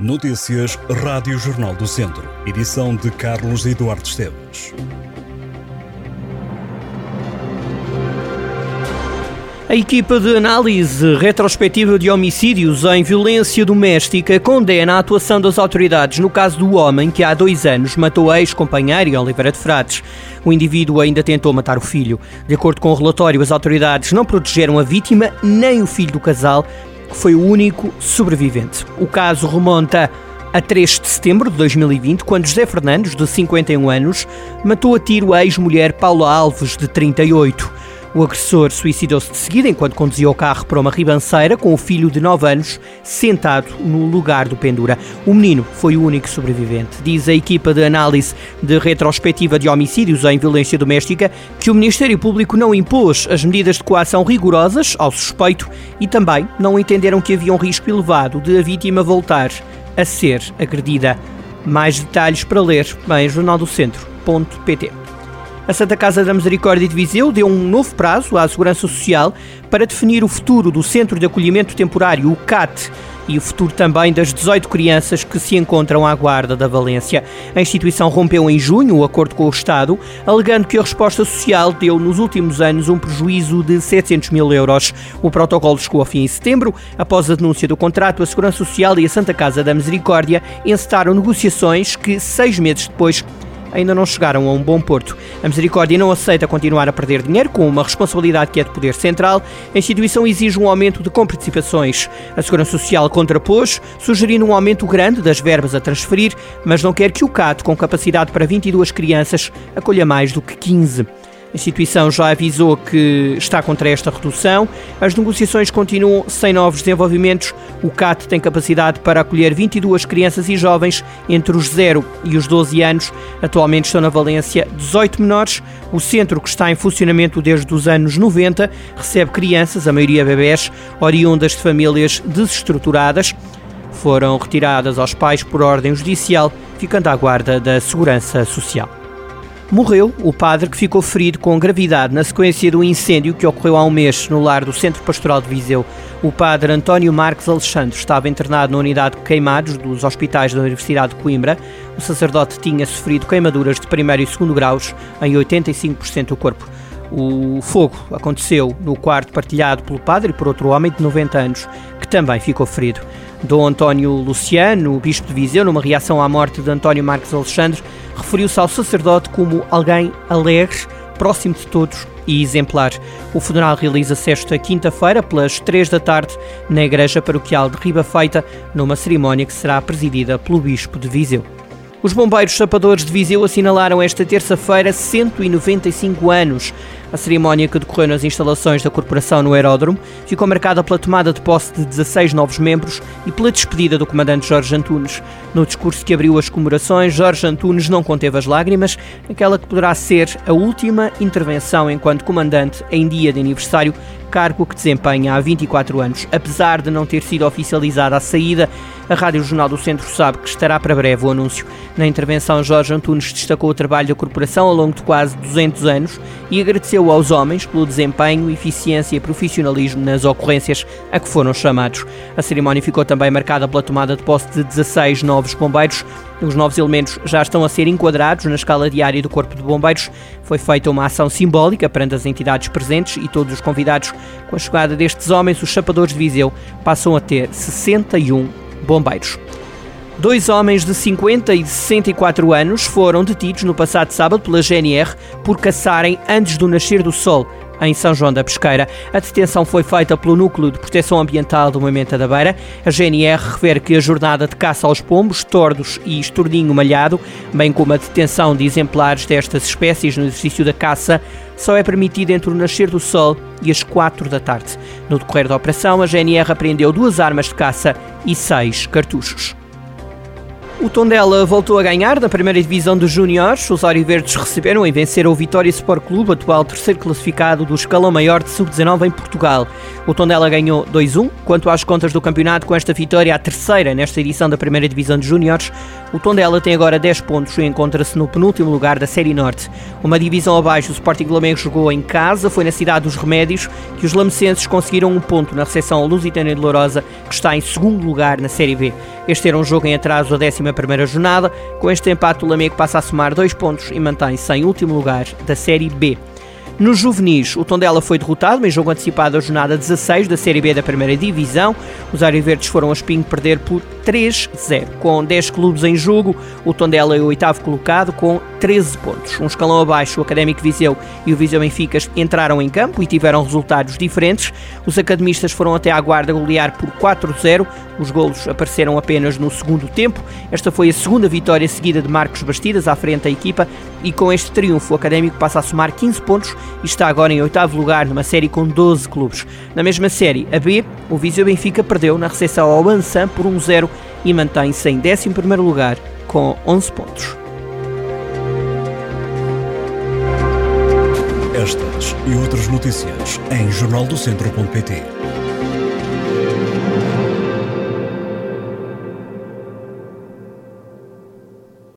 Notícias Rádio Jornal do Centro. Edição de Carlos Eduardo Esteves. A equipa de análise retrospectiva de homicídios em violência doméstica condena a atuação das autoridades no caso do homem que há dois anos matou a ex-companheira Oliveira de Frades. O indivíduo ainda tentou matar o filho. De acordo com o relatório, as autoridades não protegeram a vítima nem o filho do casal, que foi o único sobrevivente. O caso remonta a 3 de setembro de 2020, quando José Fernandes, de 51 anos, matou a tiro a ex-mulher Paula Alves, de 38. O agressor suicidou-se de seguida enquanto conduzia o carro para uma ribanceira com o filho de 9 anos sentado no lugar do pendura. O menino foi o único sobrevivente. Diz a equipa de análise de retrospectiva de homicídios em violência doméstica que o Ministério Público não impôs as medidas de coação rigorosas ao suspeito e também não entenderam que havia um risco elevado de a vítima voltar a ser agredida. Mais detalhes para ler em jornaldocentro.pt. A Santa Casa da Misericórdia de Viseu deu um novo prazo à Segurança Social para definir o futuro do Centro de Acolhimento Temporário, o CAT, e o futuro também das 18 crianças que se encontram à guarda da Valência. A instituição rompeu em junho o acordo com o Estado, alegando que a resposta social deu nos últimos anos um prejuízo de 700 mil euros. O protocolo chegou a fim em setembro. Após a denúncia do contrato, a Segurança Social e a Santa Casa da Misericórdia encetaram negociações que, seis meses depois, ainda não chegaram a um bom porto. A Misericórdia não aceita continuar a perder dinheiro com uma responsabilidade que é de poder central. A instituição exige um aumento de comparticipações. A Segurança Social contrapôs, sugerindo um aumento grande das verbas a transferir, mas não quer que o CAT, com capacidade para 22 crianças, acolha mais do que 15. A instituição já avisou que está contra esta redução. As negociações continuam sem novos desenvolvimentos. O CAT tem capacidade para acolher 22 crianças e jovens entre os 0 e os 12 anos. Atualmente estão na Valência 18 menores. O centro, que está em funcionamento desde os anos 90, recebe crianças, a maioria bebés, oriundas de famílias desestruturadas. Foram retiradas aos pais por ordem judicial, ficando à guarda da Segurança Social. Morreu o padre que ficou ferido com gravidade na sequência do incêndio que ocorreu há um mês no lar do Centro Pastoral de Viseu. O padre António Marques Alexandre estava internado na unidade de queimados dos hospitais da Universidade de Coimbra. O sacerdote tinha sofrido queimaduras de primeiro e segundo graus em 85% do corpo. O fogo aconteceu no quarto partilhado pelo padre e por outro homem de 90 anos, que também ficou ferido. Dom António Luciano, o bispo de Viseu, numa reação à morte de António Marques Alexandre, referiu-se ao sacerdote como alguém alegre, próximo de todos e exemplar. O funeral realiza-se esta quinta-feira, pelas três da tarde, na Igreja Paroquial de Riba Feita, numa cerimónia que será presidida pelo Bispo de Viseu. Os bombeiros sapadores de Viseu assinalaram esta terça-feira 195 anos. A cerimónia que decorreu nas instalações da corporação no aeródromo ficou marcada pela tomada de posse de 16 novos membros e pela despedida do comandante Jorge Antunes. No discurso que abriu as comemorações, Jorge Antunes não conteve as lágrimas, naquela que poderá ser a última intervenção enquanto comandante em dia de aniversário cargo que desempenha há 24 anos. Apesar de não ter sido oficializada a saída, a Rádio Jornal do Centro sabe que estará para breve o anúncio. Na intervenção, Jorge Antunes destacou o trabalho da corporação ao longo de quase 200 anos e agradeceu aos homens pelo desempenho, eficiência e profissionalismo nas ocorrências a que foram chamados. A cerimónia ficou também marcada pela tomada de posse de 16 novos bombeiros. Os novos elementos já estão a ser enquadrados na escala diária do Corpo de Bombeiros. Foi feita uma ação simbólica perante as entidades presentes e todos os convidados. Com a chegada destes homens, os chapadores de Viseu passam a ter 61 bombeiros. Dois homens de 50 e 64 anos foram detidos no passado sábado pela GNR por caçarem antes do nascer do sol em São João da Pesqueira. A detenção foi feita pelo Núcleo de Proteção Ambiental do Movimento da Beira. A GNR refere que a jornada de caça aos pombos, tordos e estorninho malhado, bem como a detenção de exemplares destas espécies no exercício da caça, só é permitida entre o nascer do sol e as 4 da tarde. No decorrer da operação, a GNR apreendeu duas armas de caça e seis cartuchos. O Tondela voltou a ganhar na primeira divisão dos Júniores. Os Verdes receberam e venceram o Vitória Sport Clube, atual terceiro classificado do escalão maior de sub-19 em Portugal. O Tondela ganhou 2-1. Quanto às contas do campeonato, com esta vitória, a terceira nesta edição da primeira divisão dos Júniores, O Tondela tem agora 10 pontos e encontra-se no penúltimo lugar da Série Norte. Uma divisão abaixo, o Sporting Lamego jogou em casa, foi na cidade dos Remédios que os lamecenses conseguiram um ponto na recepção Lusitana de Lourosa, que está em segundo lugar na Série B. Este era um jogo em atraso da 11ª jornada. Com este empate, o Lamego passa a somar dois pontos e mantém-se em último lugar da Série B. Nos juvenis, o Tondela foi derrotado em jogo antecipado da jornada 16 da Série B da Primeira Divisão. Os Verdes foram a Espinho perder por 3-0. Com 10 clubes em jogo, o Tondela é o oitavo colocado com 13 pontos. Um escalão abaixo, o Académico Viseu e o Viseu Benfica entraram em campo e tiveram resultados diferentes. Os academistas foram até à guarda golear por 4-0. Os golos apareceram apenas no segundo tempo. Esta foi a segunda vitória seguida de Marcos Bastidas à frente da equipa e com este triunfo o Académico passa a somar 15 pontos e está agora em oitavo lugar numa série com 12 clubes. Na mesma série, a B, o Viseu Benfica perdeu na recepção ao Ansan por 1-0 e mantém-se em 11 lugar com 11 pontos. Estas e outras notícias em jornaldocentro.pt